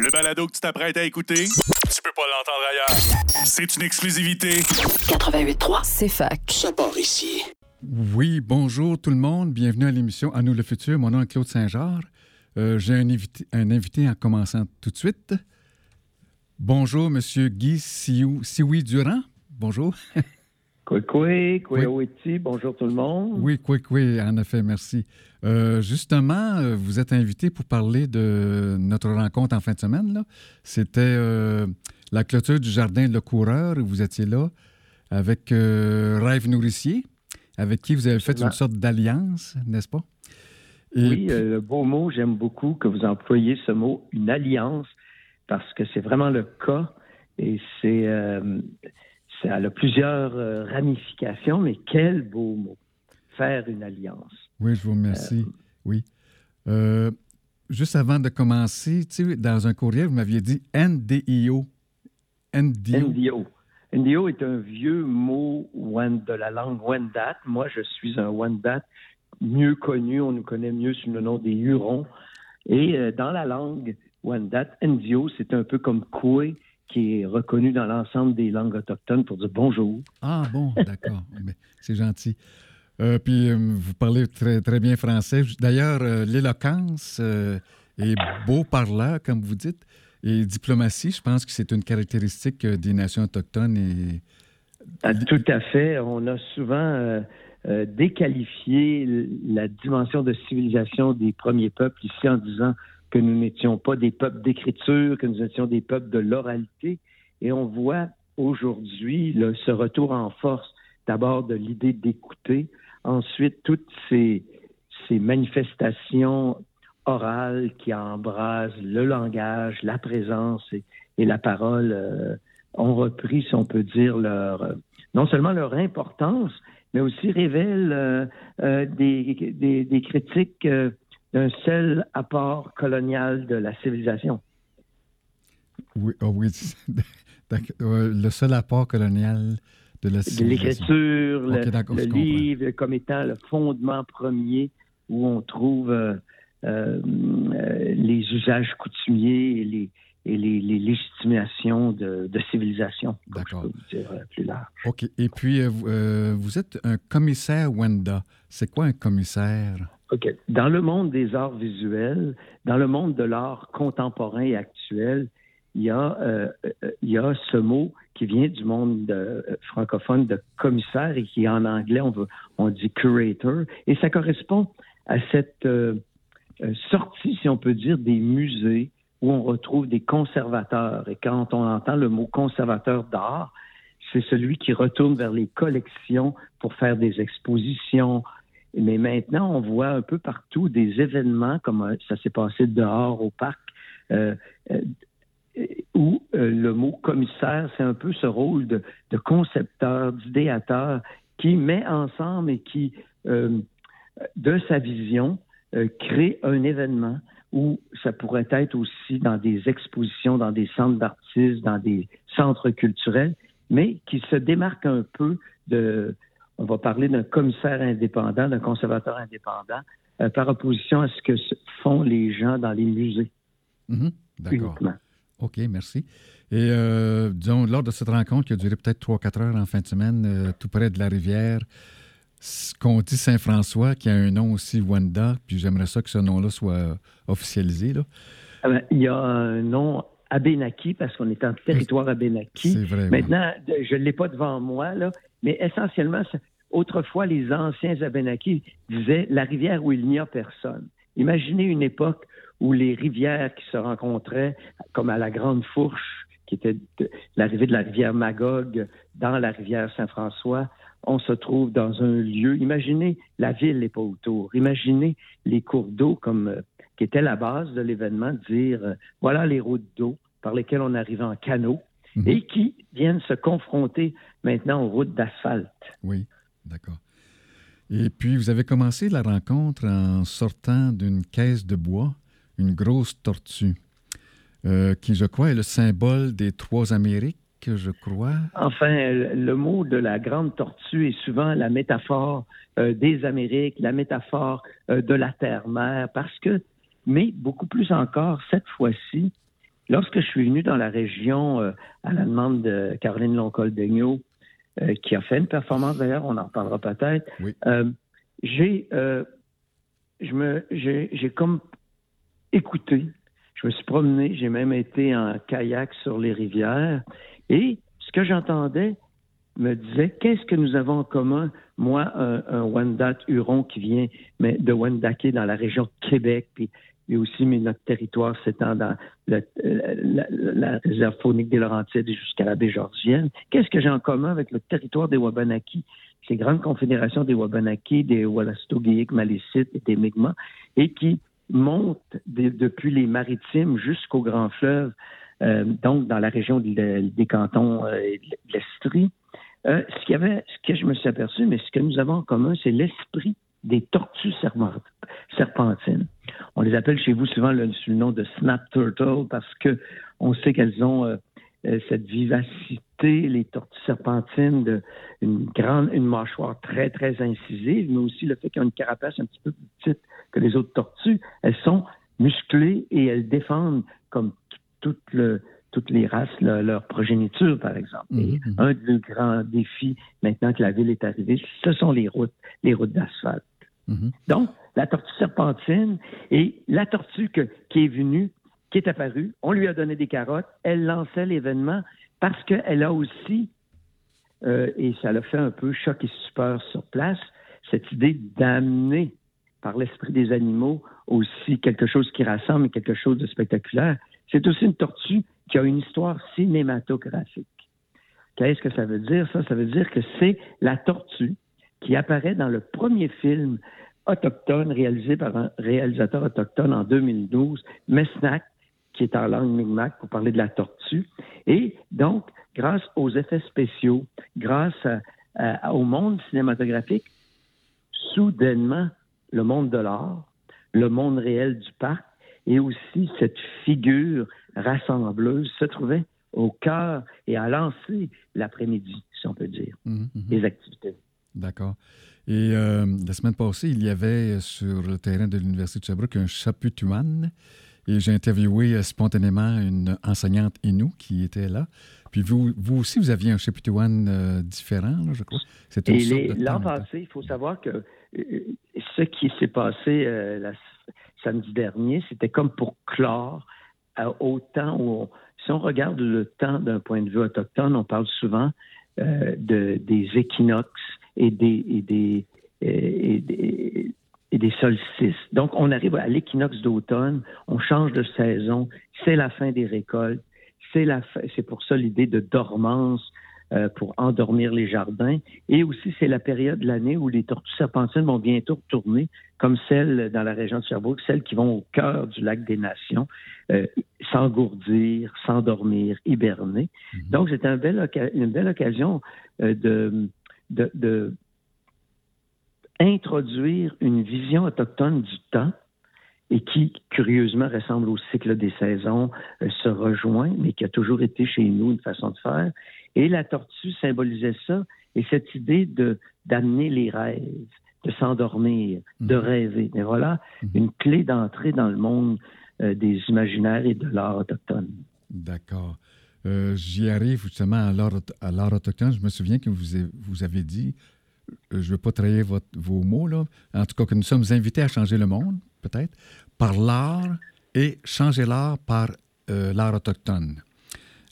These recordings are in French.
Le balado que tu t'apprêtes à écouter, tu peux pas l'entendre ailleurs. C'est une exclusivité. 88.3, c'est fac. Ça part ici. Oui, bonjour tout le monde. Bienvenue à l'émission À nous le futur. Mon nom est Claude Saint-Georges. Euh, J'ai un invité, un invité en commençant tout de suite. Bonjour, Monsieur Guy Sioui Sioui Durand. Bonjour. Kwekwe, Kwewiti, bonjour tout le monde. Oui, oui, en effet, merci. Euh, justement, euh, vous êtes invité pour parler de notre rencontre en fin de semaine. là. C'était euh, la clôture du jardin Le Coureur. Vous étiez là avec euh, Rêve Nourricier, avec qui vous avez fait une sorte d'alliance, n'est-ce pas? Et Oui, puis- le beau mot, j'aime beaucoup que vous employiez ce mot, une alliance, parce que c'est vraiment le cas et c'est, ça a plusieurs euh, ramifications, mais quel beau mot, faire une alliance. Oui, je vous remercie. Oui. Euh, juste avant de commencer, tu sais, dans un courriel, vous m'aviez dit NDIO. NDIO. NDO. NDO est un vieux mot de la langue Wendat. Moi, je suis un Wendat mieux connu. On nous connaît mieux sous le nom des Hurons. Et euh, dans la langue Wendat, NDO, c'est un peu comme Koué, qui est reconnu dans l'ensemble des langues autochtones pour dire bonjour. Ah bon, d'accord. C'est gentil. Euh, puis euh, vous parlez très, très bien français. D'ailleurs, euh, l'éloquence est beau parleur, comme vous dites. Et diplomatie, je pense que c'est une caractéristique des nations autochtones. Et... Ah, Tout à fait. On a souvent déqualifié la dimension de civilisation des premiers peuples ici en disant que nous n'étions pas des peuples d'écriture, que nous étions des peuples de l'oralité. Et on voit aujourd'hui ce retour en force d'abord de l'idée d'écouter, ensuite toutes ces, ces manifestations orales qui embrasent le langage, la présence et, et la parole euh, ont repris, si on peut dire, leur euh, non seulement leur importance, mais aussi révèlent euh, euh, des, des, des critiques euh, d'un seul apport colonial de la civilisation. Oui, ah oui. Euh, le seul apport colonial de la De civilisation. l'écriture, Ok, le, livre comme étant le fondement premier où on trouve euh, euh, les usages coutumiers et les, et les, les légitimations de, de civilisation, comme je D'accord. peux vous dire euh, plus large. OK. Et puis, euh, vous, euh, vous êtes un commissaire Wenda. C'est quoi un commissaire? OK. Dans le monde des arts visuels, dans le monde de l'art contemporain et actuel, il y, a, euh, il y a ce mot qui vient du monde de- euh, francophone de commissaire et qui en anglais, on, veut, on dit curator. Et ça correspond à cette sortie, si on peut dire, des musées où on retrouve des conservateurs. Et quand on entend le mot conservateur d'art, c'est celui qui retourne vers les collections pour faire des expositions, mais maintenant, on voit un peu partout des événements, comme euh, ça s'est passé dehors au parc, euh, euh, où le mot commissaire, c'est un peu ce rôle de, de concepteur, d'idéateur, qui met ensemble et qui, de sa vision, crée un événement où ça pourrait être aussi dans des expositions, dans des centres d'artistes, dans des centres culturels, mais qui se démarque un peu de, on va parler d'un commissaire indépendant, d'un conservateur indépendant, euh, par opposition à ce que font les gens dans les musées Mhm. D'accord. OK, merci. Et euh, disons, lors de cette rencontre qui a duré peut-être 3-4 heures en fin de semaine, euh, tout près de la rivière, qu'on dit Saint-François, qui a un nom aussi, Wanda, puis j'aimerais ça que ce nom-là soit officialisé. Là. Ah ben, Il y a un nom Abénaki parce qu'on est en territoire Abénaki. C'est vrai. Maintenant, je ne l'ai pas devant moi, là, mais essentiellement, autrefois, les anciens Abénakis disaient la rivière où il n'y a personne. Imaginez une époque où les rivières qui se rencontraient, comme à la Grande Fourche, qui était l'arrivée de la rivière Magog dans la rivière Saint-François, on se trouve dans un lieu. Imaginez, la ville n'est pas autour. Imaginez les cours d'eau comme euh, qui était la base de l'événement, dire euh, voilà les routes d'eau par lesquelles on arrive en canot Mhm. et qui viennent se confronter maintenant aux routes d'asphalte. Oui, d'accord. Et puis, vous avez commencé la rencontre en sortant d'une caisse de bois, une grosse tortue, euh, qui, je crois, est le symbole des trois Amériques, je crois. Enfin, le mot de la grande tortue est souvent la métaphore euh, des Amériques, la métaphore euh, de la terre-mère, parce que, mais beaucoup plus encore, cette fois-ci, lorsque je suis venu dans la région à la demande de Caroline Loncol-Degnaud, qui a fait une performance d'ailleurs, on en reparlera peut-être, j'ai je me j'ai comme écouté. Je me suis promené, j'ai même été en kayak sur les rivières et ce que j'entendais me disait qu'est-ce que nous avons en commun, moi, un, un Wendat Huron qui vient mais de Wendake dans la région de Québec, puis et aussi mais notre territoire s'étend dans la, réserve faunique des Laurentides jusqu'à la baie Georgienne. Qu'est-ce que j'ai en commun avec le territoire des Wabanaki, ces grandes confédérations des Wabanaki, des Wallastogéiques, Malécites et des Mi'kmaq, et qui montent depuis les maritimes jusqu'au grand fleuve, donc dans la région des cantons euh, de l'Estrie. Euh, ce, qui avait, ce que je me suis aperçu, mais ce que nous avons en commun, c'est l'esprit des tortues serpentines. On les appelle chez vous souvent le, sous le nom de snap turtle parce que on sait qu'elles ont euh, euh, cette vivacité, les tortues serpentines, de, une grande, une mâchoire très très incisive, mais aussi le fait qu'elles ont une carapace un petit peu plus petite que les autres tortues. Elles sont musclées et elles défendent comme toutes les races, leur progéniture, par exemple. Mhm, un des grands défis, maintenant que la ville est arrivée, ce sont les routes, les routes d'asphalte. Mhm. Donc, la tortue serpentine et la tortue qui est venue, qui est apparue, on lui a donné des carottes, elle lançait l'événement parce qu'elle a aussi, euh, et ça l'a fait un peu choc et super sur place, cette idée d'amener par l'esprit des animaux aussi quelque chose qui rassemble quelque chose de spectaculaire. C'est aussi une tortue qui a une histoire cinématographique. Qu'est-ce que ça veut dire? Ça, ça veut dire que c'est la tortue qui apparaît dans le premier film autochtone réalisé par un réalisateur autochtone en 2012, Mesnak, qui est en langue Mi'kmaq pour parler de la tortue. Et donc, grâce aux effets spéciaux, grâce au monde cinématographique, soudainement, le monde de l'art, le monde réel du parc et aussi cette figure rassembleuse se trouvait au cœur et à lancer l'après-midi, si on peut dire, mmh, mmh. les activités. D'accord. Et euh, la semaine passée, il y avait sur le terrain de l'Université de Sherbrooke un chaputuan. Et j'ai interviewé euh, spontanément une enseignante Inou qui était là. Puis vous, vous aussi, vous aviez un chaputuan euh, différent, je crois. Et l'an passé, il faut savoir que ce qui s'est passé la, samedi dernier, c'était comme pour clore au temps où, si on regarde le temps d'un point de vue autochtone, on parle souvent de, des équinoxes et des, et des, solstices. Donc, on arrive à l'équinoxe d'automne, on change de saison, c'est la fin des récoltes, c'est c'est pour ça l'idée de dormance euh, pour endormir les jardins, et aussi c'est la période de l'année où les tortues serpentines vont bientôt retourner, comme celles dans la région de Sherbrooke, celles qui vont au cœur du lac des Nations, euh, s'engourdir, s'endormir, hiberner. Mm-hmm. Donc, c'est un bel une belle occasion euh, de de, introduire une vision autochtone du temps et qui, curieusement, ressemble au cycle des saisons, euh, se rejoint, mais qui a toujours été chez nous une façon de faire. Et la tortue symbolisait ça, et cette idée de d'amener les rêves, de s'endormir, de mhm. rêver. Mais voilà mhm. une clé d'entrée dans le monde euh, des imaginaires et de l'art autochtone. D'accord. Euh, j'y arrive justement à l'art autochtone. Je me souviens que vous, vous avez dit, je ne veux pas trahir vos mots, là, en tout cas que nous sommes invités à changer le monde, peut-être, par l'art et changer l'art par euh, l'art autochtone.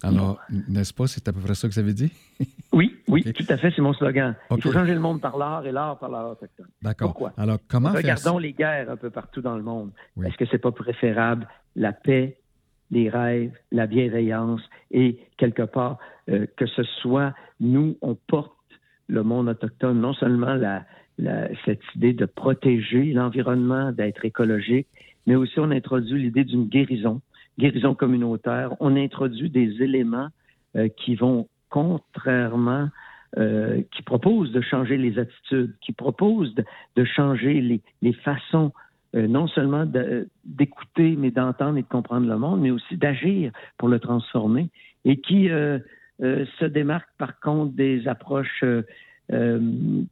Alors, n'est-ce pas, c'est à peu près ça que vous avez dit? oui, oui, tout à fait, c'est mon slogan. Il faut changer le monde par l'art et l'art par l'art autochtone. D'accord. Pourquoi? Alors, comment Regardons les guerres un peu partout dans le monde. Est-ce que c'est pas préférable la paix les rêves, la bienveillance et quelque part euh, que ce soit nous, on porte le monde autochtone, non seulement la, cette idée de protéger l'environnement, d'être écologique, mais aussi on introduit l'idée d'une guérison, guérison communautaire. On introduit des éléments euh, qui vont contrairement euh, qui proposent de changer les attitudes, qui proposent de, changer les, façons euh, non seulement d'écouter, mais d'entendre et de comprendre le monde, mais aussi d'agir pour le transformer, et qui se démarque par contre des approches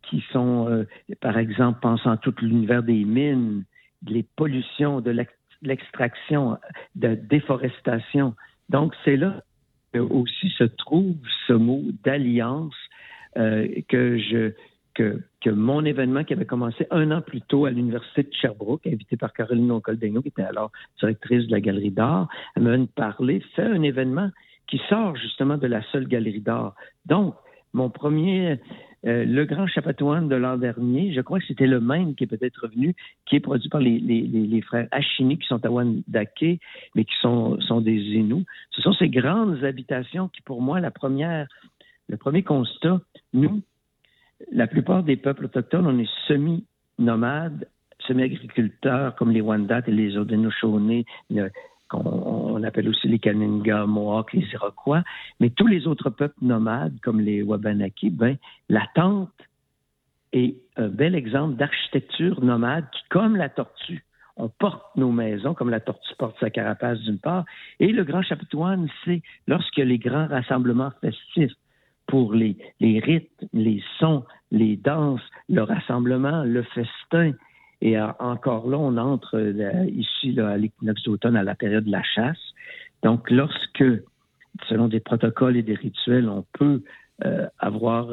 qui sont, par exemple, pensant à tout l'univers des mines, les pollutions, de l'extraction, de déforestation, Donc, c'est là que aussi se trouve ce mot d'alliance euh, que je que, que, mon événement qui avait commencé un an plus tôt à l'Université de Sherbrooke, invité par Caroline Oncoldegno, qui était alors directrice de la Galerie d'art, elle m'a parlé, fait un événement qui sort justement de la seule Galerie d'art. Donc, mon premier, euh, le Grand Chapatouane de l'an dernier, je crois que c'était le même qui est peut-être revenu, qui est produit par les, frères Achini, qui sont à Wandake, mais qui sont, des Inuits. Ce sont ces grandes habitations qui, pour moi, le premier constat, nous, la plupart des peuples autochtones, on est semi-nomades, semi-agriculteurs, comme les Wendat et les Haudenosaunee, qu'on appelle aussi les Kaninga, Mohawks, les Iroquois, mais tous les autres peuples nomades, comme les Wabanaki, ben, la tente est un bel exemple d'architecture nomade qui, comme la tortue, on porte nos maisons, comme la tortue porte sa carapace d'une part, et le grand chapitouane, c'est lorsque les grands rassemblements festifs pour les, les rythmes, les sons, les danses, le rassemblement, le festin. Et euh, encore là, on entre euh, ici là, à l'équinoxe d'automne à la période de la chasse. Donc, lorsque, selon des protocoles et des rituels, on peut euh, avoir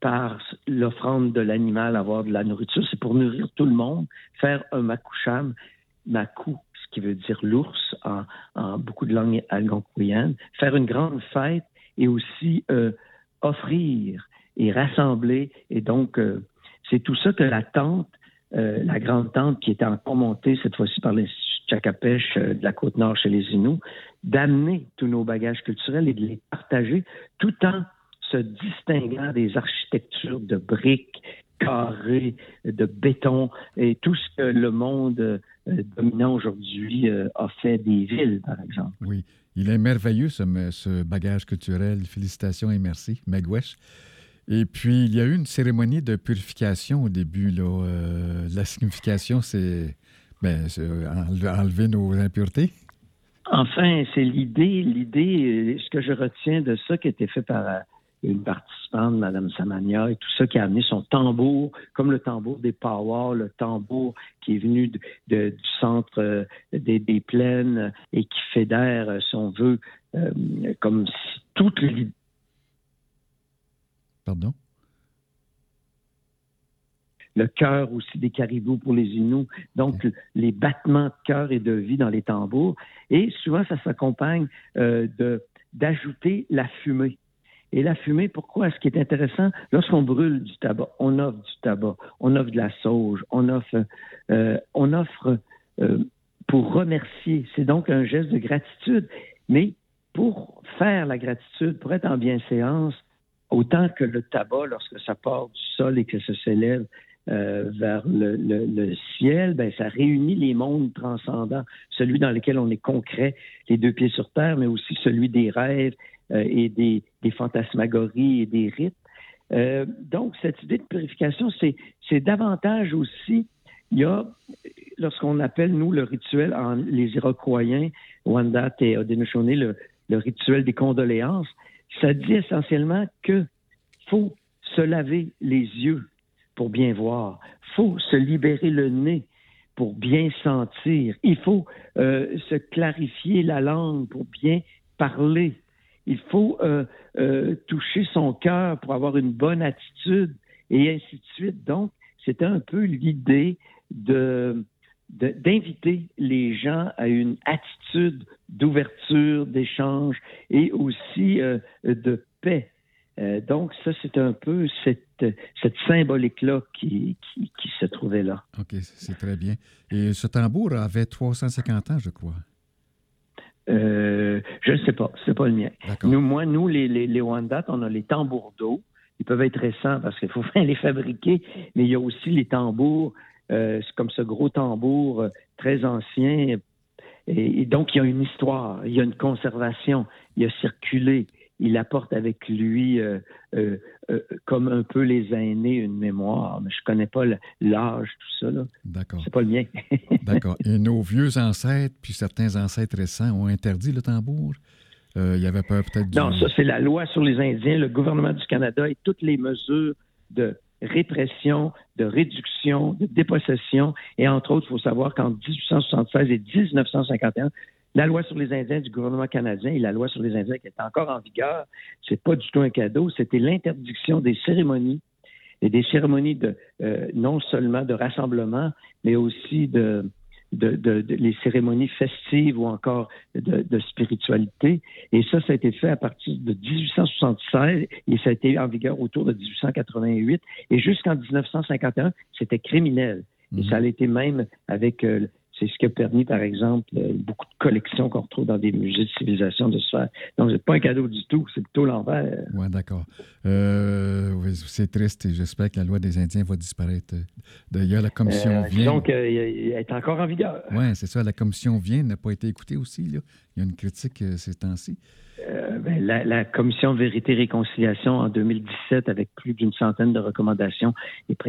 par l'offrande de l'animal, avoir de la nourriture, c'est pour nourrir tout le monde, faire un makoucham, makou, ce qui veut dire l'ours en, en, beaucoup de langues algonquoyennes, faire une grande fête et aussi euh, offrir et rassembler. Et donc, euh, c'est tout ça que la tente, euh, la grande tente qui est encore montée cette fois-ci par les Chacapèche de la Côte-Nord chez les Inuits, d'amener tous nos bagages culturels et de les partager tout en se distinguant des architectures de briques, carrées, de béton et tout ce que le monde dominant aujourd'hui a fait des villes, par exemple. Oui. Il est merveilleux, ce, bagage culturel. Félicitations et merci, Megwesh. Et puis, il y a eu une cérémonie de purification au début. Là. Euh, la signification, c'est ben, enlever nos impuretés. Enfin, c'est l'idée, l'idée, ce que je retiens de ça qui a été fait par une participante, Mme Samania, et tout ça qui a amené son tambour, comme le tambour des Powers, le tambour qui est venu du centre euh, des, plaines et qui fédère, euh, si on veut, euh, comme si toutes les... Pardon? le cœur aussi des caribous pour les Inuits. Donc, les battements de cœur et de vie dans les tambours. Et souvent, ça s'accompagne de d'ajouter la fumée. Et la fumée, pourquoi? Ce qui est intéressant, lorsqu'on brûle du tabac, on offre du tabac, on offre de la sauge, on offre, euh, on offre euh, pour remercier. C'est donc un geste de gratitude. Mais pour faire la gratitude, pour être en bienséance, autant que le tabac, lorsque ça part du sol et que ça s'élève euh, vers le, le, ciel, ben, ça réunit les mondes transcendants, celui dans lequel on est concret, les deux pieds sur terre, mais aussi celui des rêves euh, et des, des, fantasmagories et des rites. Euh, donc, cette idée de purification, c'est davantage aussi, il y a, lorsqu'on appelle, nous, le rituel, en, les Iroquois, Wendat et Haudenosaunee, le, le rituel des condoléances, ça dit essentiellement que faut se laver les yeux pour bien voir, faut se libérer le nez pour bien sentir, il faut euh, se clarifier la langue pour bien parler, il faut euh, euh, toucher son cœur pour avoir une bonne attitude et ainsi de suite. Donc, c'était un peu l'idée de d'inviter les gens à une attitude d'ouverture, d'échange et aussi euh, de paix. donc, ça, c'est un peu cette, cette symbolique-là qui, qui, qui, se trouvait là. OK, c'est très bien. Et ce tambour avait 350 ans, je crois. Euh, je ne sais pas, c'est pas le mien. Nous, moi, nous, les, les, on a les tambours d'eau. Ils peuvent être récents parce qu'il faut les fabriquer, mais il y a aussi les tambours, euh, comme ce gros tambour euh, très ancien. Et, donc, il y a une histoire, il y a une conservation, il a circulé il apporte avec lui, euh, euh, euh, comme un peu les aînés, une mémoire. Mais je ne connais pas l'âge, tout ça. D'accord. C'est pas le mien. D'accord. Et nos vieux ancêtres, puis certains ancêtres récents, ont interdit le tambour? il y avait peur peut-être Non, ça, c'est la loi sur les Indiens. Le gouvernement du Canada et toutes les mesures de répression, de réduction, de dépossession. Et entre autres, il faut savoir qu'en 1876 et 1951, la loi sur les Indiens du gouvernement canadien et la loi sur les Indiens qui est encore en vigueur, c'est pas du tout un cadeau, c'était l'interdiction des cérémonies et des cérémonies de euh, non seulement de rassemblement, mais aussi de, de, les cérémonies festives ou encore de, spiritualité. Et ça, ça a été fait à partir de 1876 et ça a été en vigueur autour de 1888. Et jusqu'en 1951, c'était criminel. Et mhm. ça a été même avec euh, c'est ce qui a permis, par exemple, euh, beaucoup de collections qu'on retrouve dans des musées de civilisation de se faire. Donc, c'est pas un cadeau du tout, c'est plutôt l'envers. Oui, d'accord. Euh, c'est triste et j'espère que la loi des Indiens va disparaître. D'ailleurs, la commission euh, vient. Donc, elle est encore en vigueur. Oui, c'est ça. La commission vient, n'a pas été écoutée aussi. Là. Il y a une critique ces temps-ci. Euh, ben, la, commission Vérité Réconciliation en 2017 avec plus d'une centaine de recommandations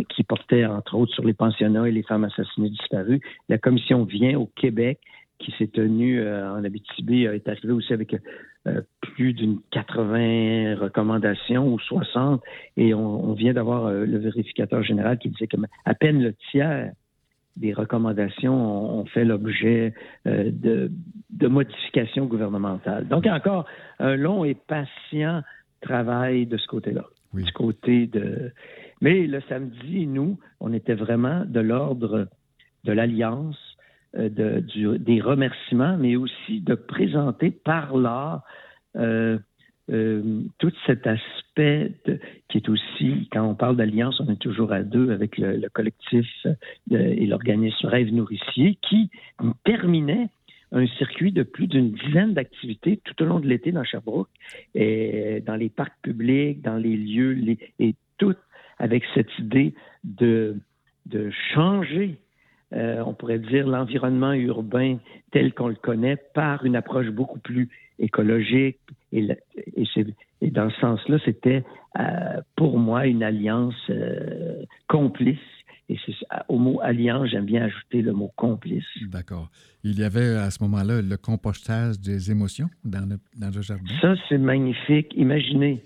qui portaient entre autres sur les pensionnats et les femmes assassinées disparues. La commission vient au Québec qui s'est tenue euh, en Abitibi est arrivée aussi avec euh, plus d'une 80 recommandations ou 60 et on, on vient d'avoir le vérificateur général qui disait que à peine le tiers des recommandations ont fait l'objet euh, de, modifications gouvernementales. Donc, encore un long et patient travail de ce côté-là. Du côté de. Mais le samedi, nous, on était vraiment de l'ordre de l'alliance, euh, de, des remerciements, mais aussi de présenter par là euh, euh, tout cet aspect qui est aussi, quand on parle d'alliance, on est toujours à deux avec le, collectif euh, et l'organisme Rêve Nourricier qui terminait un circuit de plus d'une dizaine d'activités tout au long de l'été dans Sherbrooke, et dans les parcs publics, dans les lieux, et tout avec cette idée de changer euh, on pourrait dire, l'environnement urbain tel qu'on le connaît par une approche beaucoup plus écologique. Et, et, dans ce sens-là, c'était euh, pour moi une alliance euh, complice. Et au mot alliance, j'aime bien ajouter le mot complice. D'accord. Il y avait à ce moment-là le compostage des émotions dans le, dans le jardin? Ça, c'est magnifique. Imaginez,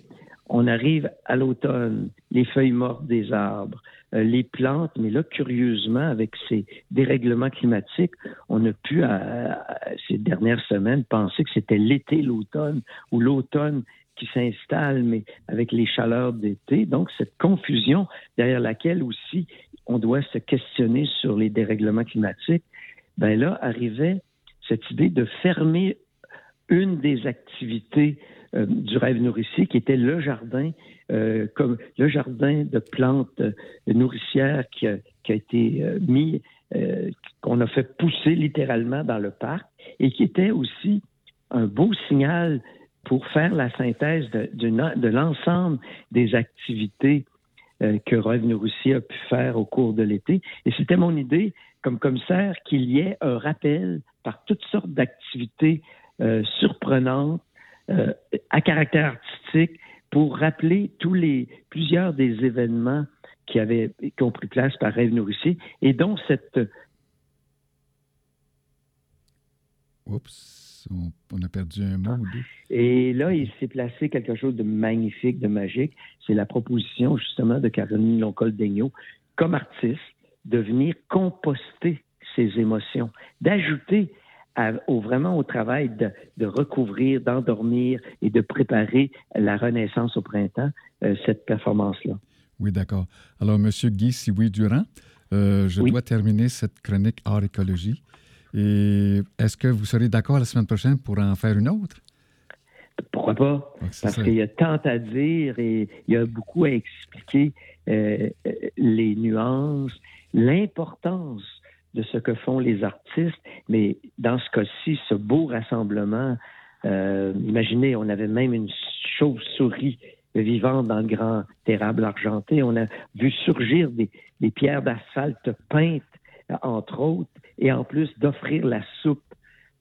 on arrive à l'automne, les feuilles mortes des arbres, les plantes, mais là, curieusement, avec ces dérèglements climatiques, on a pu, ces dernières semaines, penser que c'était l'été, l'automne, ou l'automne qui s'installe, mais avec les chaleurs d'été. Donc, cette confusion derrière laquelle aussi on doit se questionner sur les dérèglements climatiques, ben là, arrivait cette idée de fermer une des activités euh, du rêve nourricier, qui était le jardin, euh, comme le jardin de plantes euh, nourricières qui a, été mis, qu'on a fait pousser littéralement dans le parc, et qui était aussi un beau signal pour faire la synthèse de, l'ensemble des activités que Rêve Nourricier a pu faire au cours de l'été. Et c'était mon idée, comme commissaire, qu'il y ait un rappel par toutes sortes d'activités surprenantes euh, à caractère artistique pour rappeler tous les plusieurs des événements qui avaient qui ont pris place par Rêve Nourricier et dont cette Oups, on, a perdu un mot. Et là, il s'est placé quelque chose de magnifique, de magique. C'est la proposition justement de Caroline Loncol-Daigneault, comme artiste, de venir composter ses émotions, d'ajouter au, vraiment au travail de, recouvrir, d'endormir et de préparer la renaissance au printemps, euh, cette performance-là. Oui, d'accord. Alors, M. Guy Sioui-Durand, euh, je dois terminer cette chronique hors écologie. Et est-ce que vous serez d'accord la semaine prochaine pour en faire une autre? Pourquoi pas? Parce qu'il y a tant à dire et il y a beaucoup à expliquer euh, les nuances, l'importance de ce que font les artistes, mais dans ce cas-ci, ce beau rassemblement, euh, imaginez, on avait même une chauve-souris vivante dans le grand érable argenté. On a vu surgir des, pierres d'asphalte peintes, entre autres, et en plus d'offrir la soupe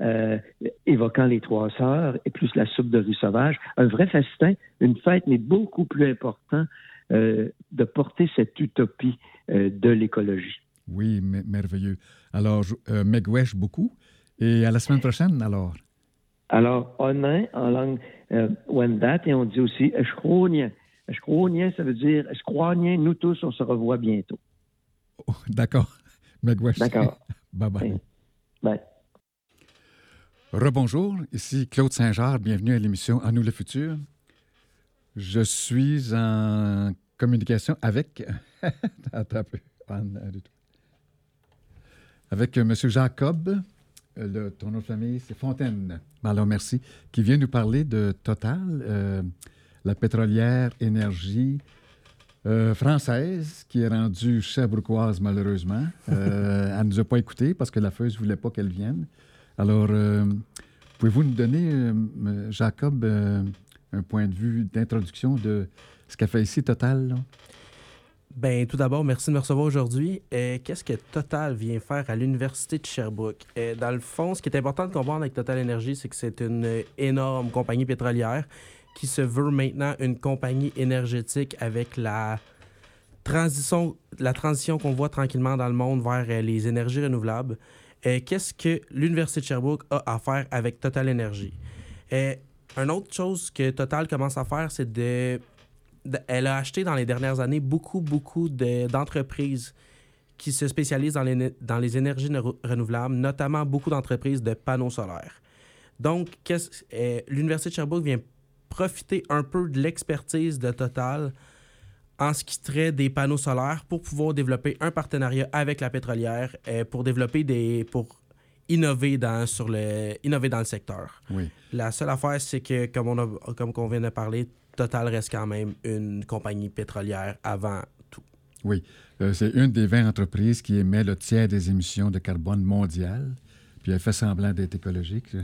euh, évoquant les trois sœurs et plus la soupe de rue sauvage. Un vrai festin, une fête, mais beaucoup plus important euh, de porter cette utopie de l'écologie. Oui, merveilleux. Alors, euh, Megwesh beaucoup. Et à la semaine prochaine, alors. Alors, onin en langue euh, Wendat, et on dit aussi Eshkronien. Eshkronien, ça veut dire Eshkronien, nous tous, on se revoit bientôt. Oh, D'accord. Megwesh. D'accord. bye bye. Bye. Rebonjour, ici Claude Saint-Jean, bienvenue à l'émission À nous le futur. Je suis en communication avec. Attends un peu. Avec M. Jacob, le, ton nom de famille, c'est Fontaine. Alors, merci. Qui vient nous parler de Total, euh, la pétrolière énergie euh, française, qui est rendue Cherbrouquoise, malheureusement. Euh, elle ne nous a pas écoutés parce que la feuille ne voulait pas qu'elle vienne. Alors, pouvez-vous nous donner, Jacob, un point de vue d'introduction de ce qu'a fait ici Total? Ben, tout d'abord, merci de me recevoir aujourd'hui. Euh, qu'est-ce que Total vient faire à l'Université de Sherbrooke? Euh, dans le fond, ce qui est important de comprendre avec Total Energy, c'est que c'est une énorme compagnie pétrolière qui se veut maintenant une compagnie énergétique avec la transition, la transition qu'on voit tranquillement dans le monde vers euh, les énergies renouvelables. Qu'est-ce que l'Université de Sherbrooke a à faire avec Total Energy? une autre chose que Total commence à faire, c'est de elle a acheté dans les dernières années beaucoup, beaucoup d'entreprises qui se spécialisent dans les, dans les énergies renouvelables, notamment beaucoup d'entreprises de panneaux solaires. Donc, euh, l'Université de Sherbrooke vient profiter un peu de l'expertise de Total en ce qui traite des panneaux solaires pour pouvoir développer un partenariat avec la pétrolière euh, pour développer des pour innover dans sur le innover dans le secteur. Oui. La seule affaire c'est que comme on a comme on vient de parler, Total reste quand même une compagnie pétrolière avant tout. Oui. Euh, c'est une des 20 entreprises qui émet le tiers des émissions de carbone mondiales. Puis elle fait semblant d'être écologique.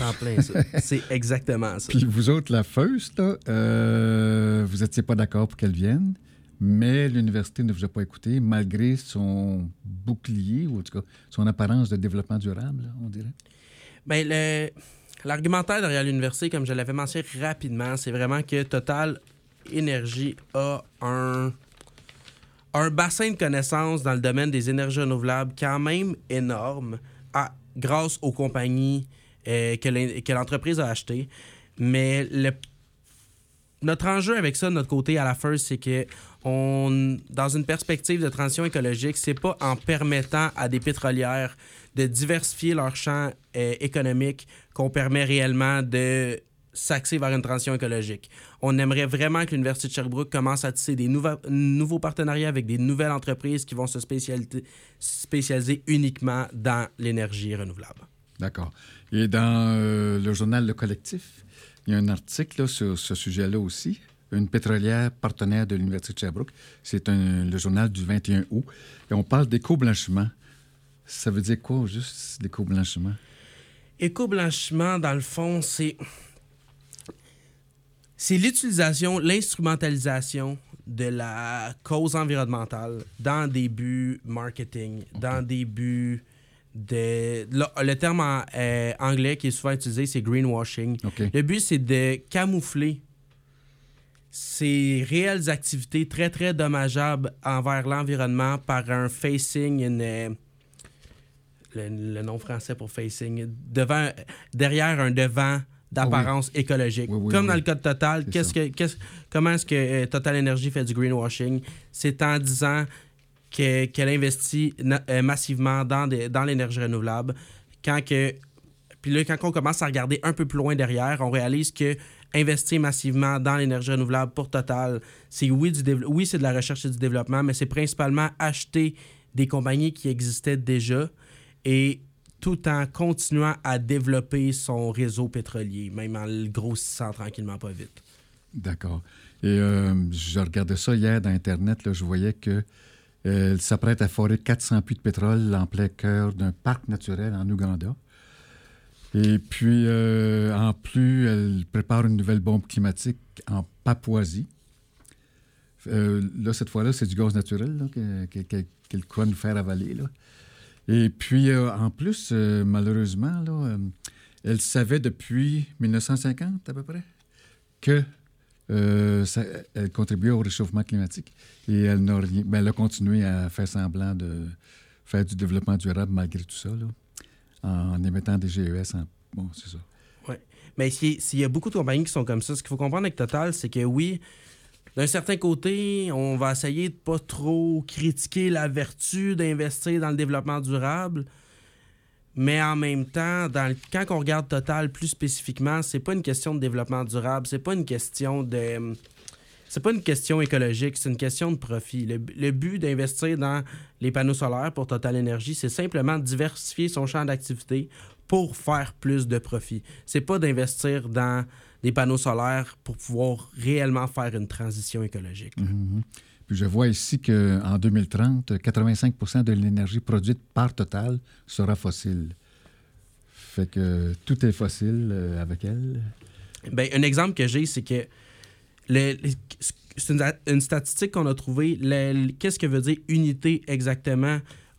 En plein, ça. c'est exactement ça. Puis vous autres, la FEUST, euh, vous n'étiez pas d'accord pour qu'elle vienne, mais l'université ne vous a pas écouté, malgré son bouclier, ou en tout cas son apparence de développement durable, on dirait. Bien, le L'argumentaire derrière l'université, comme je l'avais mentionné rapidement, c'est vraiment que Total Énergie a un, un bassin de connaissances dans le domaine des énergies renouvelables quand même énorme grâce aux compagnies euh, que l'entreprise a achetées. Mais le, notre enjeu avec ça de notre côté à la First, c'est que dans une perspective de transition écologique, c'est pas en permettant à des pétrolières de diversifier leur champ euh, économique qu'on permet réellement de s'axer vers une transition écologique. On aimerait vraiment que l'Université de Sherbrooke commence à tisser des nouveaux partenariats avec des nouvelles entreprises qui vont se spécialiser, uniquement dans l'énergie renouvelable. D'accord. Et dans euh, le journal Le Collectif, il y a un article sur ce sujet-là aussi. Une pétrolière partenaire de l'Université de Sherbrooke. C'est le journal du 21 août. Et on parle d'éco-blanchiment. Ça veut dire quoi, juste, l'éco-blanchiment? Éco-blanchiment, dans le fond, c'est. C'est l'utilisation, l'instrumentalisation de la cause environnementale dans des buts marketing, dans des buts de. Le, terme euh, anglais qui est souvent utilisé, c'est greenwashing. Le but, c'est de camoufler ces réelles activités très, très dommageables envers l'environnement par un facing, une le, nom français pour facing, devant, derrière un devant d'apparence écologique. Comme dans le cas de Total, qu'est-ce que, comment est-ce que euh, Total Energy fait du greenwashing? C'est en disant qu'elle investit euh, massivement dans, dans l'énergie renouvelable. Quand que, puis là, quand on commence à regarder un peu plus loin derrière, on réalise que investir massivement dans l'énergie renouvelable pour Total, c'est oui, du oui c'est de la recherche et du développement, mais c'est principalement acheter des compagnies qui existaient déjà et tout en continuant à développer son réseau pétrolier, même en le grossissant tranquillement pas vite. D'accord. Et euh, je regardais ça hier dans Internet, là, je voyais que euh, s'apprête à forer 400 puits de pétrole en plein cœur d'un parc naturel en Ouganda. Et puis, euh, en plus, elle prépare une nouvelle bombe climatique en Papouasie. là, cette fois-là, c'est du gaz naturel qu'elle croit nous faire avaler. Là. Et puis, euh, en plus, euh, malheureusement, là, euh, elle savait depuis 1950 à peu près que elle contribuait au réchauffement climatique. Et elle, n'a rien, ben, elle a continué à faire semblant de faire du développement durable malgré tout ça, en émettant des GES. Bon, c'est ça. Oui. Mais s'il y a beaucoup de compagnies qui sont comme ça, ce qu'il faut comprendre avec Total, c'est que oui, d'un certain côté, on va essayer de pas trop critiquer la vertu d'investir dans le développement durable. Mais en même temps, dans quand on regarde Total plus spécifiquement, c'est pas une question de développement durable, c'est pas une question de c'est pas une question écologique, c'est une question de profit. Le, le but d'investir dans les panneaux solaires pour Total Energy, c'est simplement diversifier son champ d'activité pour faire plus de profit. C'est pas d'investir dans des panneaux solaires pour pouvoir réellement faire une transition écologique. Mhm. Puis je vois ici qu'en 2030, 85 de l'énergie produite par Total sera fossile. Fait que tout est fossile euh, avec elle. Ben, un exemple que j'ai, c'est que le- le- c'est une, une statistique qu'on a trouvée. Qu'est-ce que veut dire unité exactement?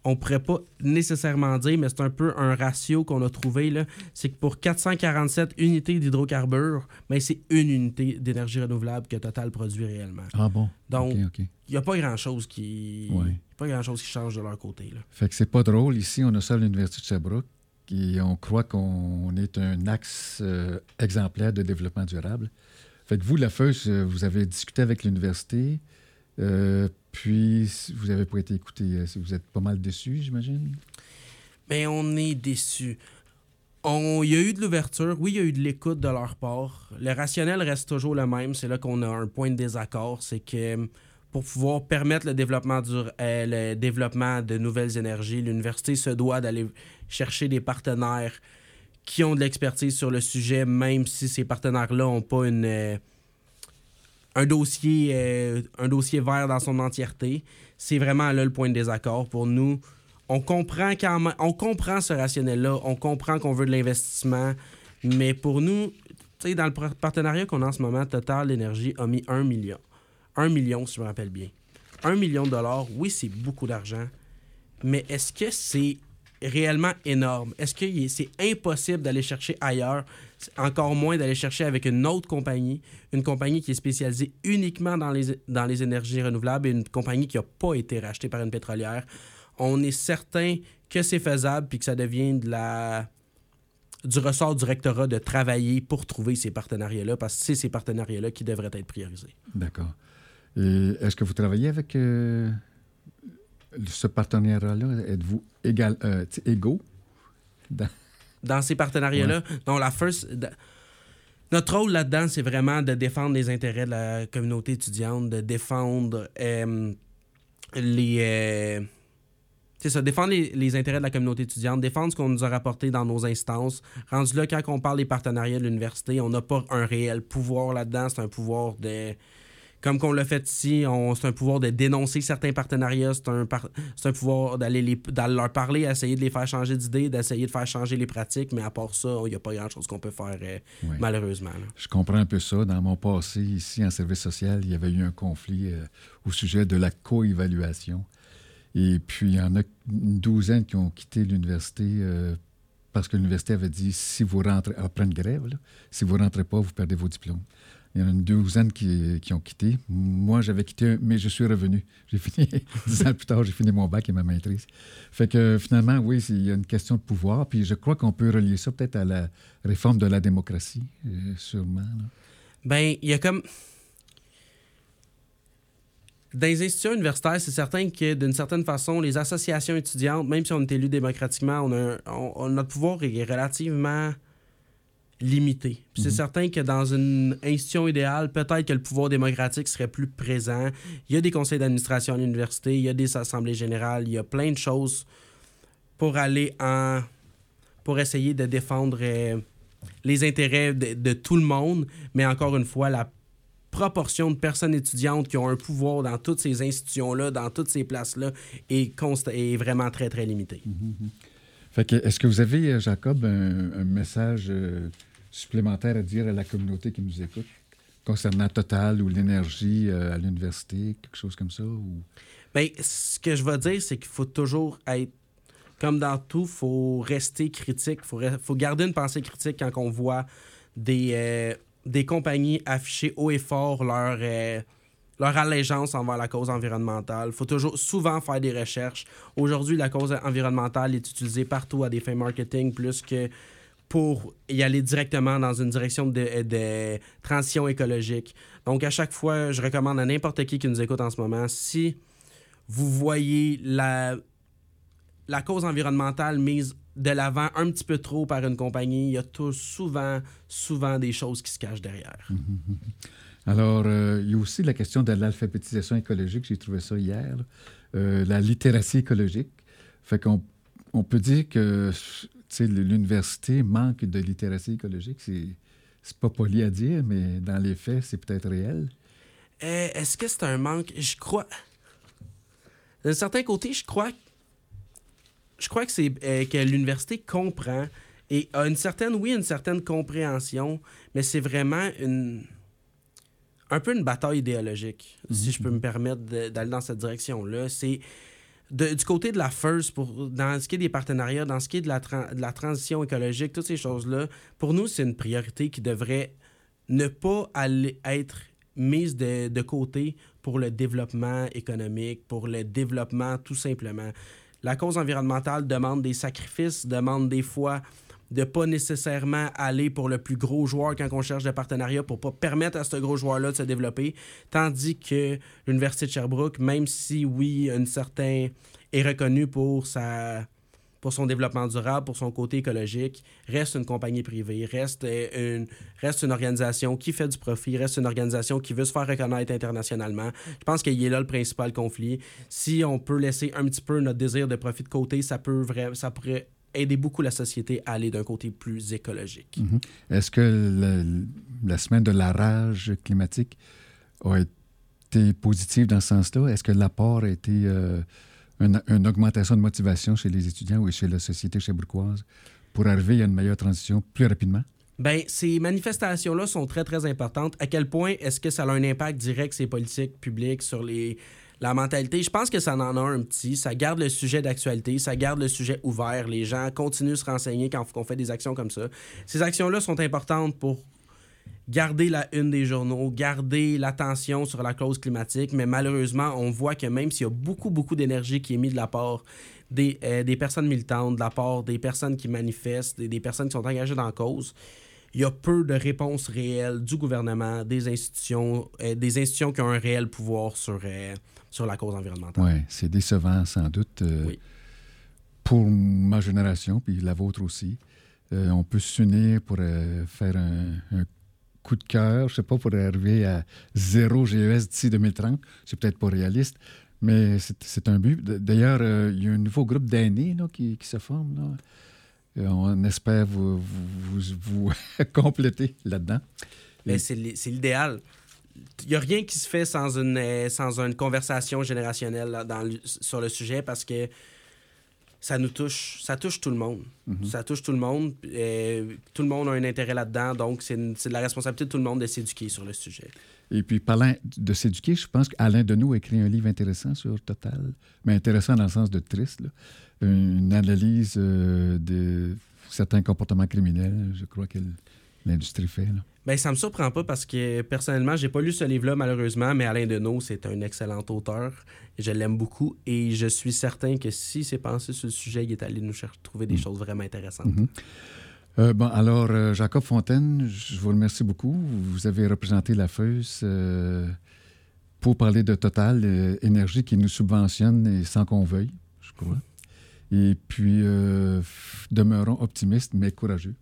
On pourrait pas nécessairement dire, mais c'est un peu un ratio qu'on a trouvé. C'est que pour 447 unités d'hydrocarbures, ben, c'est une unité d'énergie renouvelable que Total produit réellement. Ah bon? Donc, il n'y a pas grand-chose qui... Ouais. pas grand-chose qui change de leur côté. Là. Fait que c'est pas drôle. Ici, on a ça à l'Université de Sherbrooke et on croit qu'on est un axe euh, exemplaire de développement durable. Fait que vous, la FEUS, euh, vous avez discuté avec l'université, puis vous n'avez pas été écouté. Euh, Vous êtes pas mal déçu, j'imagine? Mais on est déçus. On- Il y a eu de l'ouverture, oui, il y a eu de l'écoute de leur part. Le rationnel reste toujours le même. C'est là qu'on a un point de désaccord. C'est que hum, pour pouvoir permettre le développement, du, euh, le développement de nouvelles énergies, l'université se doit d'aller chercher des partenaires qui ont de l'expertise sur le sujet, même si ces partenaires-là n'ont pas une, euh, un, dossier, euh, un dossier vert dans son entièreté. C'est vraiment là le point de désaccord pour nous on comprend comprend ce rationnel-là, on comprend qu'on veut de l'investissement, mais pour nous, dans le par- partenariat qu'on a en ce moment, Total Énergie a mis 1 million. 1 million, si je me rappelle bien. 1 million de dollars, oui, c'est beaucoup d'argent, mais est-ce que c'est réellement énorme? Est-ce que c'est impossible d'aller chercher ailleurs? Encore moins d'aller chercher avec une autre compagnie, une compagnie qui est spécialisée uniquement dans les, dans énergies renouvelables et une compagnie qui n'a pas été rachetée par une pétrolière on est certain que c'est faisable puis que ça devient de la du ressort du rectorat de travailler pour trouver ces partenariats-là parce que c'est ces partenariats-là qui devraient être priorisés. D'accord. Et est-ce que vous travaillez avec euh, ce partenariat-là? Êtes-vous euh, égaux? Dans- Dans ces partenariats-là, non, la first. Notre rôle là-dedans, c'est vraiment de défendre les intérêts de la communauté étudiante, de défendre euh, les. euh, c'est ça, défendre les, les intérêts de la communauté étudiante, défendre ce qu'on nous a rapporté dans nos instances. Rendu là, quand on parle des partenariats de l'université, on n'a pas un réel pouvoir là-dedans. C'est un pouvoir de. Comme qu'on l'a fait ici, c'est un pouvoir de dénoncer certains partenariats, c'est un, par- un pouvoir d'aller leur parler, essayer de les faire changer d'idée, d'essayer de faire changer les pratiques, mais à part ça, il n'y a pas grand-chose qu'on peut faire, euh, malheureusement. là. Je comprends un peu ça. Dans mon passé, ici, en service social, il y avait eu un conflit euh, au sujet de la co-évaluation. Et puis, il y en a une douzaine qui ont quitté l'université euh, parce que l'université avait dit si vous rentrez, après une grève, là, si vous ne rentrez pas, vous perdez vos diplômes. Il y en a une douzaine qui, qui ont quitté. Moi, j'avais quitté, mais je suis revenu. J'ai fini, dix ans plus tard, j'ai fini mon bac et ma maîtrise. Fait que finalement, oui, il y a une question de pouvoir. Puis je crois qu'on peut relier ça peut-être à la réforme de la démocratie, euh, sûrement. là. Ben, il y a comme. Dans les institutions universitaires, c'est certain que d'une certaine façon, les associations étudiantes, même si on est élu démocratiquement, on a un- on- notre pouvoir est relativement limité. C'est certain que dans une institution idéale, peut-être que le pouvoir démocratique serait plus présent. Il y a des conseils d'administration à l'université, il y a des assemblées générales, il y a plein de choses pour aller en. pour essayer de défendre euh, les intérêts de, de tout le monde, mais encore une fois, la proportion de personnes étudiantes qui ont un pouvoir dans toutes ces institutions-là, dans toutes ces places-là, est, consta- est vraiment très, très limitée. Fait que, est-ce que vous avez, euh, Jacob, un, un message euh, supplémentaire à dire à la communauté qui nous écoute concernant Total ou l'énergie euh, à l'université, quelque chose comme ça? Ou... Ben, ce que je vais dire, c'est qu'il faut toujours être, comme dans tout, faut rester critique, il faut garder une pensée critique quand on voit des, euh, des compagnies afficher haut et fort leur, euh, leur allégeance envers la cause environnementale. Il faut toujours souvent faire des recherches. Aujourd'hui, la cause environnementale est utilisée partout à des fins marketing plus que pour y aller directement dans une direction de, de transition écologique. Donc, à chaque fois, je recommande à n'importe qui qui nous écoute en ce moment, si vous voyez la, la cause environnementale mise de l'avant un petit peu trop par une compagnie, il y a tout, souvent, souvent des choses qui se cachent derrière. Alors, euh, il y a aussi la question de l'alphabétisation écologique. J'ai trouvé ça hier. Euh, la littératie écologique. Fait qu'on on peut dire que l'université manque de littératie écologique. C'est, c'est pas poli à dire, mais dans les faits, c'est peut-être réel. Euh, est-ce que c'est un manque? Je crois. D'un certain côté, je crois. Je crois que c'est euh, que l'université comprend et a une certaine, oui, une certaine compréhension, mais c'est vraiment une un peu une bataille idéologique, si je peux me permettre d'aller dans cette direction-là. C'est du côté de la FIRST, pour, dans ce qui est des partenariats, dans ce qui est de la, de la transition écologique, toutes ces choses-là, pour nous, c'est une priorité qui devrait ne pas aller être mise de, de, côté pour le développement économique, pour le développement tout simplement. La cause environnementale demande des sacrifices, demande des fois de pas nécessairement aller pour le plus gros joueur quand on cherche des partenariats pour pas permettre à ce gros joueur-là de se développer. Tandis que l'Université de Sherbrooke, même si oui, un certain est reconnu pour sa pour son développement durable, pour son côté écologique, reste une compagnie privée, reste une, reste une organisation qui fait du profit, reste une organisation qui veut se faire reconnaître internationalement. Je pense qu'il est là le principal conflit. Si on peut laisser un petit peu notre désir de profit de côté, ça, peut ça pourrait aider beaucoup la société à aller d'un côté plus écologique. Mhm. Est-ce que la semaine de la rage climatique a été positive dans ce sens-là? Est-ce que l'apport a été euh, une, augmentation de motivation chez les étudiants ou chez la société chébrucoise pour arriver à une meilleure transition plus rapidement? Bien, ces manifestations-là sont très, très importantes. À quel point est-ce que ça a un impact direct, ces politiques publiques, sur les, la mentalité, je pense que ça en a un petit. Ça garde le sujet d'actualité, ça garde le sujet ouvert. Les gens continuent de se renseigner quand on fait des actions comme ça. Ces actions-là sont importantes pour garder la une des journaux, garder l'attention sur la cause climatique, mais malheureusement, on voit que même s'il y a beaucoup, beaucoup d'énergie qui est mise de la part des, euh, des, personnes militantes, de la part des personnes qui manifestent, des, des personnes qui sont engagées dans la cause, il y a peu de réponses réelles du gouvernement, des institutions, euh, des institutions qui ont un réel pouvoir sur, euh, sur la cause environnementale. Oui, c'est décevant sans doute euh, pour ma génération, puis la vôtre aussi. on peut s'unir pour faire un, coup de cœur, je ne sais pas, pour arriver à zéro GES d'ici 2030. C'est peut-être pas réaliste, mais c'est un but. D'ailleurs, il y a un nouveau groupe d'aînés qui, qui, se forme. Là. Euh, on espère vous, vous, compléter là-dedans. Mais c'est l'idéal. Il n'y a rien qui se fait sans une, euh, sans une conversation générationnelle dans sur le sujet parce que ça nous touche, ça touche tout le monde. Mm-hmm. Ça touche tout le monde. Euh, tout le monde a un intérêt là-dedans, donc c'est la responsabilité de tout le monde de s'éduquer sur le sujet. Et puis, parlant de s'éduquer, je pense qu'Alain Deneau a écrit un livre intéressant sur Total, mais intéressant dans le sens de triste. Là une analyse euh, de certains comportements criminels, je crois que l'industrie fait. Là. Bien, ça me surprend pas parce que personnellement, j'ai pas lu ce livre-là malheureusement, mais Alain Deneau, c'est un excellent auteur. Je l'aime beaucoup et je suis certain que si s'est pensé sur le sujet, il est allé nous chercher, trouver des mm. choses vraiment intéressantes. Mm-hmm. Euh, bon, alors, euh, Jacob Fontaine, je vous remercie beaucoup. Vous avez représenté la FEUS pour parler de Total Énergie qui nous subventionne et sans qu'on veuille, je crois. Et puis, euh, demeurons optimistes, mais courageux.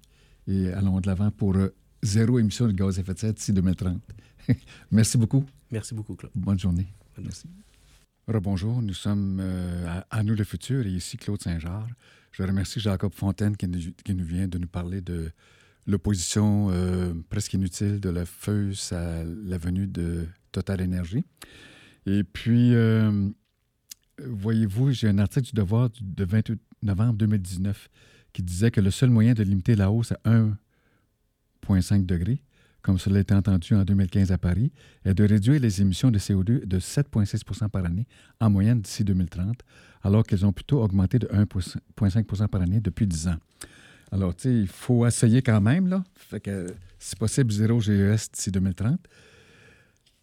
Et allons de l'avant pour euh, zéro émission de gaz à effet de serre d'ici 2030. Merci beaucoup. Merci beaucoup, Claude. Bonne journée. Merci. Rebonjour, nous sommes euh, à, Nous le futur et ici Claude Saint-Georges. Je remercie Jacob Fontaine qui nous, qui nous, vient de nous parler de l'opposition presque inutile de la FEUS à la venue de Total Énergie. Et puis, voyez-vous, j'ai un article du Devoir de 28 novembre 2019 qui disait que le seul moyen de limiter la hausse à 1,5 degré, comme cela été entendu en 2015 à Paris, est de réduire les émissions de CO2 de 7,6 par année en moyenne d'ici 2030, alors qu'elles ont plutôt augmenté de 1,5 par année depuis 10 ans. Alors, tu sais, il faut essayer quand même, là. Fait que, si possible, zéro GES d'ici 2030.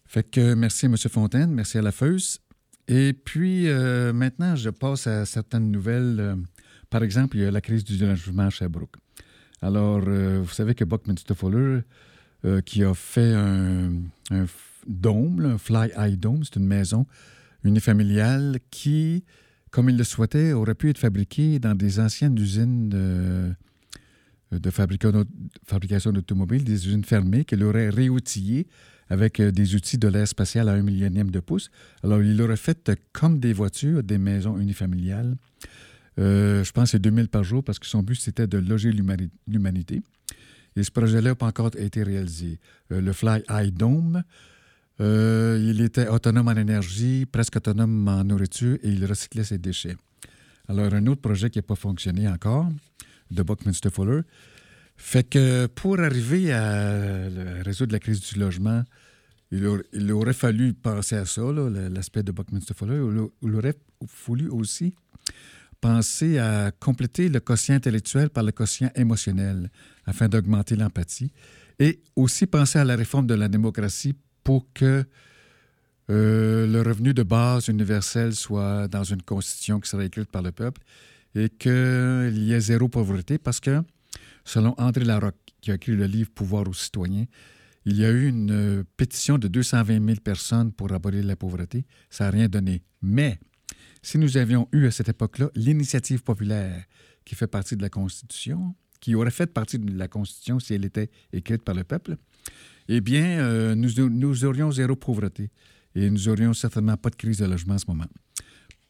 Fait que merci, M. Fontaine, merci à la FEUS. Et puis, euh, maintenant, je passe à certaines nouvelles. Euh, par exemple, il y a la crise du logement à Sherbrooke. Alors, euh, vous savez que Buckminster Fuller, qui a fait un, dôme, un Fly Eye Dome, c'est une maison unifamiliale qui comme il le souhaitait, aurait pu être fabriqué dans des anciennes usines de, de fabrication d'automobiles, des usines fermées qu'il aurait réoutillées avec euh, des outils de l'air spatial à un millionième de pouce. Alors, il aurait fait comme des voitures, des maisons unifamiliales. Euh, je pense que c'est 2000 par jour parce que son but, c'était de loger l'humanité. Et ce projet-là n'a pas encore été réalisé. Euh, le Fly Eye Dome, il était autonome en énergie, presque autonome en nourriture et il recyclait ses déchets. Alors, un autre projet qui n'a pas fonctionné encore, de Buckminster Fuller, fait que pour arriver à résoudre la crise du logement, il, aurait fallu penser à ça, l'aspect de Buckminster Fuller. Il, aurait fallu aussi penser à compléter le quotient intellectuel par le quotient émotionnel afin d'augmenter l'empathie et aussi penser à la réforme de la démocratie pour que euh, le revenu de base universel soit dans une constitution qui sera écrite par le peuple et qu'il y ait zéro pauvreté parce que Selon André Larocque, qui a écrit le livre Pouvoir aux citoyens, il y a eu une euh, pétition de 220 000 personnes pour abolir la pauvreté. Ça n'a rien donné. Mais si nous avions eu à cette époque-là l'initiative populaire qui fait partie de la Constitution, qui aurait fait partie de la Constitution si elle était écrite par le peuple, eh bien, euh, nous, aurions zéro pauvreté et nous aurions certainement pas de crise de logement en ce moment.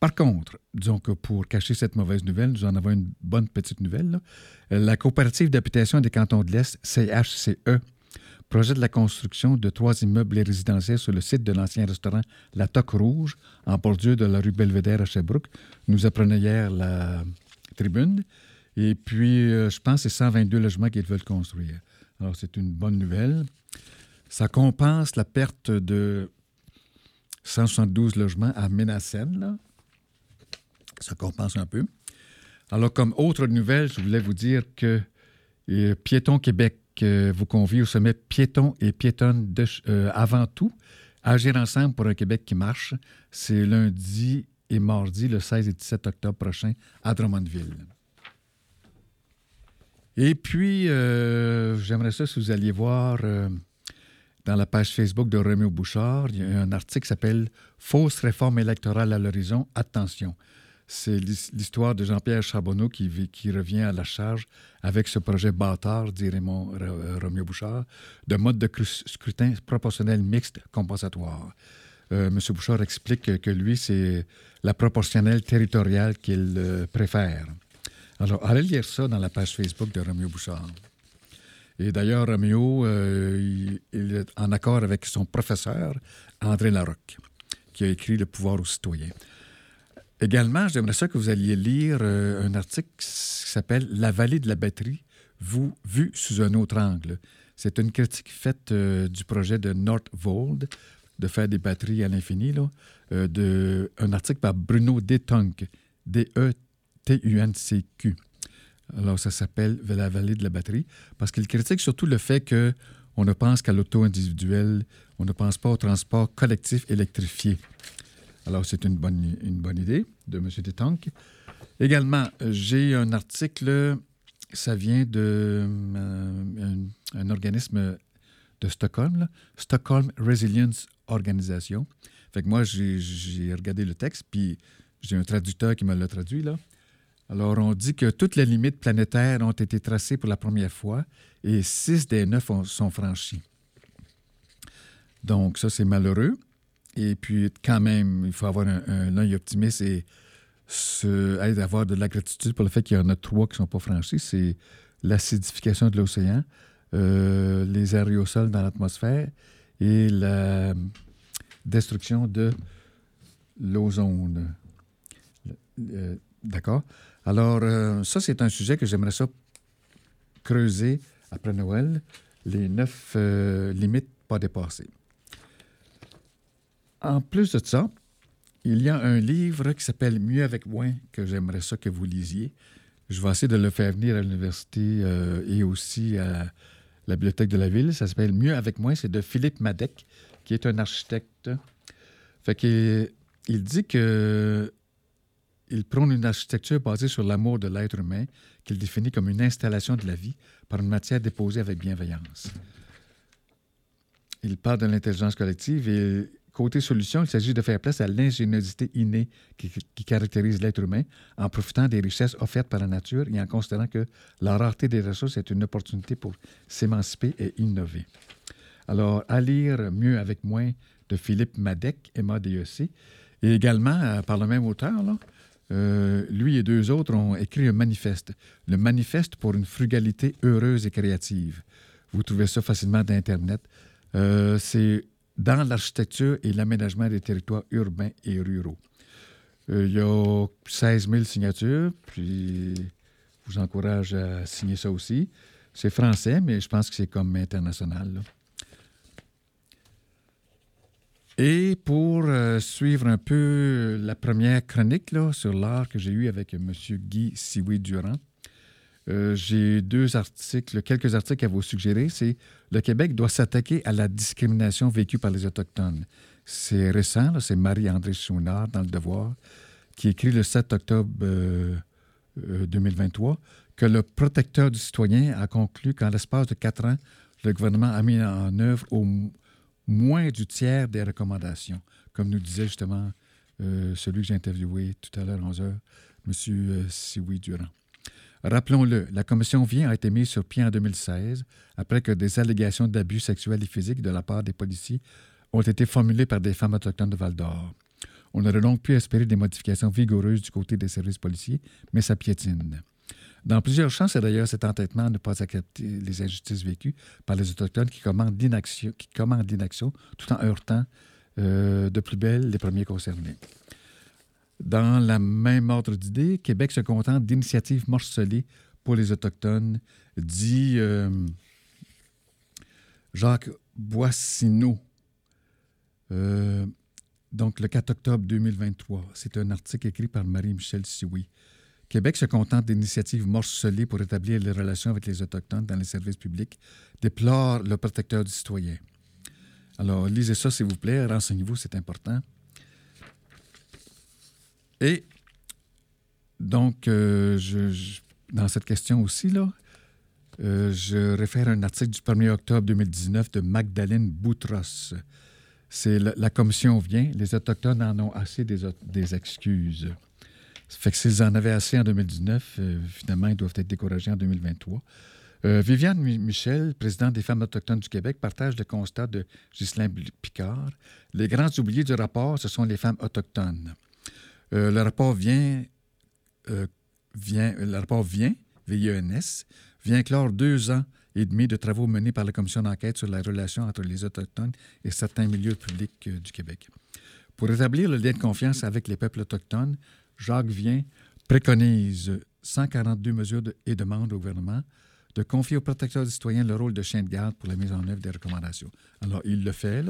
Par contre, disons que pour cacher cette mauvaise nouvelle, nous en avons une bonne petite nouvelle. La coopérative d'habitation des cantons de l'Est, CHCE, projette la construction de trois immeubles résidentiels sur le site de l'ancien restaurant La Toque Rouge, en bordure de la rue Belvédère à Sherbrooke. Nous apprenons hier la tribune. Et puis, euh, je pense que c'est 122 logements qu'ils veulent construire. Alors, c'est une bonne nouvelle. Ça compense la perte de 172 logements à Ménacène, ça compense un peu. Alors, comme autre nouvelle, je voulais vous dire que euh, Piéton Québec euh, vous convie au sommet Piéton et Piétonne euh, avant tout. Agir ensemble pour un Québec qui marche. C'est lundi et mardi, le 16 et 17 octobre prochain, à Drummondville. Et puis, j'aimerais ça si vous alliez voir dans la page Facebook de Romeo Bouchard, il y a un article qui s'appelle Fausse réforme électorale à l'horizon. Attention. C'est l'histoire de Jean-Pierre Charbonneau qui, revient à la charge avec ce projet bâtard, dit Raymond euh, Romieux Bouchard, de mode de scrutin proportionnel mixte compensatoire. Euh, M. Bouchard explique que, lui, c'est la proportionnelle territoriale qu'il euh, préfère. Alors, allez lire ça dans la page Facebook de Roméo Bouchard. Et d'ailleurs, Roméo, il, est en accord avec son professeur, André Larocque, qui a écrit Le pouvoir aux citoyens. Également, j'aimerais ça que vous alliez lire euh, un article qui s'appelle La vallée de la batterie, vous, vu sous un autre angle. C'est une critique faite euh, du projet de Northvolt de faire des batteries à l'infini, euh, de, un article par Bruno Detunk, D-E-T-U-N-C-Q. Alors, ça s'appelle La vallée de la batterie, parce qu'il critique surtout le fait que on ne pense qu'à l'auto individuel, on ne pense pas au transport collectif électrifié. Alors, c'est une bonne, une bonne idée de M. Detank. Également, j'ai un article, ça vient de euh, organisme de Stockholm, Stockholm Resilience Organisation. Fait que moi, j'ai regardé le texte, puis j'ai un traducteur qui me l'a traduit, là. Alors, on dit que toutes les limites planétaires ont été tracées pour la première fois et six des neuf sont franchies. Donc, ça, c'est malheureux. Et puis, quand même, il faut avoir un, œil optimiste et se, avoir de la gratitude pour le fait qu'il y en a trois qui ne sont pas franchis. C'est l'acidification de l'océan, euh, les aérosols dans l'atmosphère et la destruction de l'ozone. Euh, d'accord? Alors, euh, ça, c'est un sujet que j'aimerais ça creuser après Noël, les neuf limites pas dépassées. En plus de ça, il y a un livre qui s'appelle Mieux avec moins que j'aimerais ça que vous lisiez. Je vais essayer de le faire venir à l'université euh, et aussi à la bibliothèque de la ville. Ça s'appelle Mieux avec moins. C'est de Philippe Madec, qui est un architecte. Fait qu'il il dit que il prône une architecture basée sur l'amour de l'être humain, qu'il définit comme une installation de la vie par une matière déposée avec bienveillance. Il parle de l'intelligence collective et côté solution, il s'agit de faire place à l'ingéniosité innée qui, caractérise l'être humain en profitant des richesses offertes par la nature et en considérant que la rareté des ressources est une opportunité pour s'émanciper et innover. Alors, à lire Mieux avec moins de Philippe Madec, MADEC, et également, euh, par le même auteur, euh, lui et deux autres ont écrit un manifeste, le manifeste pour une frugalité heureuse et créative. Vous trouvez ça facilement d'Internet. Euh, c'est dans l'architecture et l'aménagement des territoires urbains et ruraux. il y a 16 000 signatures, puis je vous encourage à signer ça aussi. C'est français, mais je pense que c'est comme international. Et pour euh, suivre un peu la première chronique là, sur l'art que j'ai eue avec M. Guy Siwi-Durand, euh, j'ai deux articles, quelques articles à vous suggérer. C'est Le Québec doit s'attaquer à la discrimination vécue par les Autochtones. C'est récent, c'est Marie-André Chouinard dans Le Devoir qui écrit le 7 octobre 2023 euh, que le protecteur du citoyen a conclu qu'en l'espace de quatre ans, le gouvernement a mis en œuvre au moins du tiers des recommandations, comme nous disait justement euh, celui que j'ai interviewé tout à l'heure à 11 heures, M. Euh, Siwi Durand. Rappelons-le, la commission vient a été mise sur pied en 2016 après que des allégations d'abus sexuels et physiques de la part des policiers ont été formulées par des femmes autochtones de Val-d'Or. On aurait donc pu espérer des modifications vigoureuses du côté des services policiers, mais ça piétine. Dans plusieurs champs, c'est d'ailleurs cet entêtement à ne pas accepter les injustices vécues par les Autochtones qui commandent l'inaction, tout en heurtant euh, de plus belle les premiers concernés. Dans la même ordre d'idées, Québec se contente d'initiatives morcelées pour les Autochtones, dit euh, Jacques Boissineau. Euh, donc, le 4 octobre 2023. C'est un article écrit par Marie-Michel Sioui. Québec se contente d'initiatives morcelées pour établir les relations avec les Autochtones dans les services publics, déplore le protecteur du citoyen. Alors, lisez ça, s'il vous plaît, renseignez-vous, c'est important. Et donc, euh, dans cette question aussi, là, euh, je réfère à un article du 1er octobre 2019 de Magdalene Boutros. C'est la, commission vient, les Autochtones en ont assez des, excuses. Fait que s'ils en avaient assez en 2019, euh, finalement, ils doivent être découragés en 2023. Euh, Viviane Michel, présidente des femmes autochtones du Québec, partage le constat de Ghislain Picard. Les grands oubliés du rapport, ce sont les femmes autochtones. Euh, le rapport vient, vient, le rapport vient, VIENS, vient clore deux ans et demi de travaux menés par la commission d'enquête sur la relation entre les Autochtones et certains milieux publics du Québec. Pour établir le lien de confiance avec les peuples autochtones, Jacques Vien préconise 142 mesures et demande au gouvernement de confier au protecteur des citoyens le rôle de chien de garde pour la mise en œuvre des recommandations. Alors, il le fait.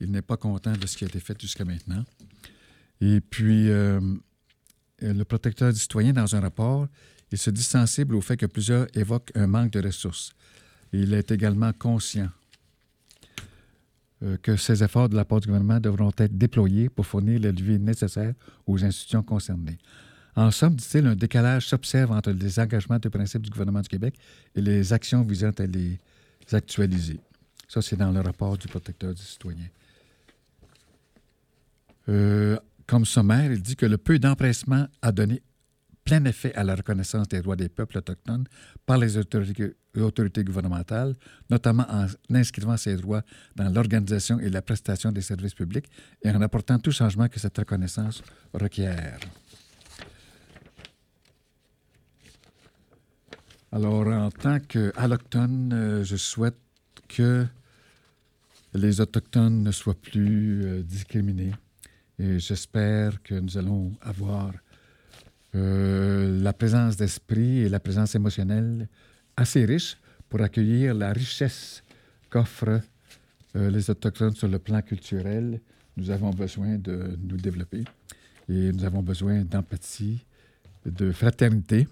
Il n'est pas content de ce qui a été fait jusqu'à maintenant. Et puis, euh, le protecteur du citoyen, dans un rapport, il se dit sensible au fait que plusieurs évoquent un manque de ressources. Il est également conscient euh, que ces efforts de la part du gouvernement devront être déployés pour fournir le levier nécessaire aux institutions concernées. En somme, dit-il, un décalage s'observe entre les engagements de principe du gouvernement du Québec et les actions visant à les actualiser. Ça, c'est dans le rapport du protecteur du citoyen. Euh, comme sommaire, il dit que le peu d'empressement a donné plein effet à la reconnaissance des droits des peuples autochtones par les autorités, gouvernementales, notamment en inscrivant ces droits dans l'organisation et la prestation des services publics et en apportant tout changement que cette reconnaissance requiert. Alors, en tant qu'alloctone, euh, je souhaite que les Autochtones ne soient plus euh, discriminés et j'espère que nous allons avoir euh, la présence d'esprit et la présence émotionnelle assez riche pour accueillir la richesse qu'offrent euh, les Autochtones sur le plan culturel. Nous avons besoin de nous développer et nous avons besoin d'empathie, de fraternité,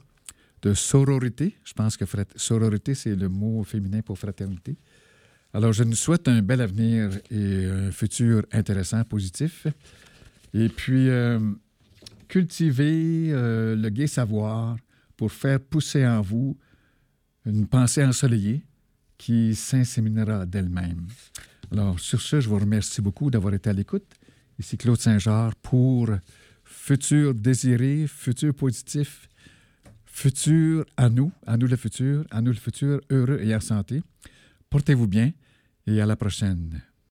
de sororité. Je pense que sororité, c'est le mot féminin pour fraternité. Alors, je nous souhaite un bel avenir et un futur intéressant, positif. Et puis, euh, cultiver euh, le gai savoir pour faire pousser en vous une pensée ensoleillée qui s'inséminera d'elle-même. Alors, sur ce, je vous remercie beaucoup d'avoir été à l'écoute. Ici Claude Saint-Georges pour Futur désiré, Futur positif, Futur à nous, à nous le futur, à nous le futur, heureux et en santé. Portez-vous bien et à la prochaine.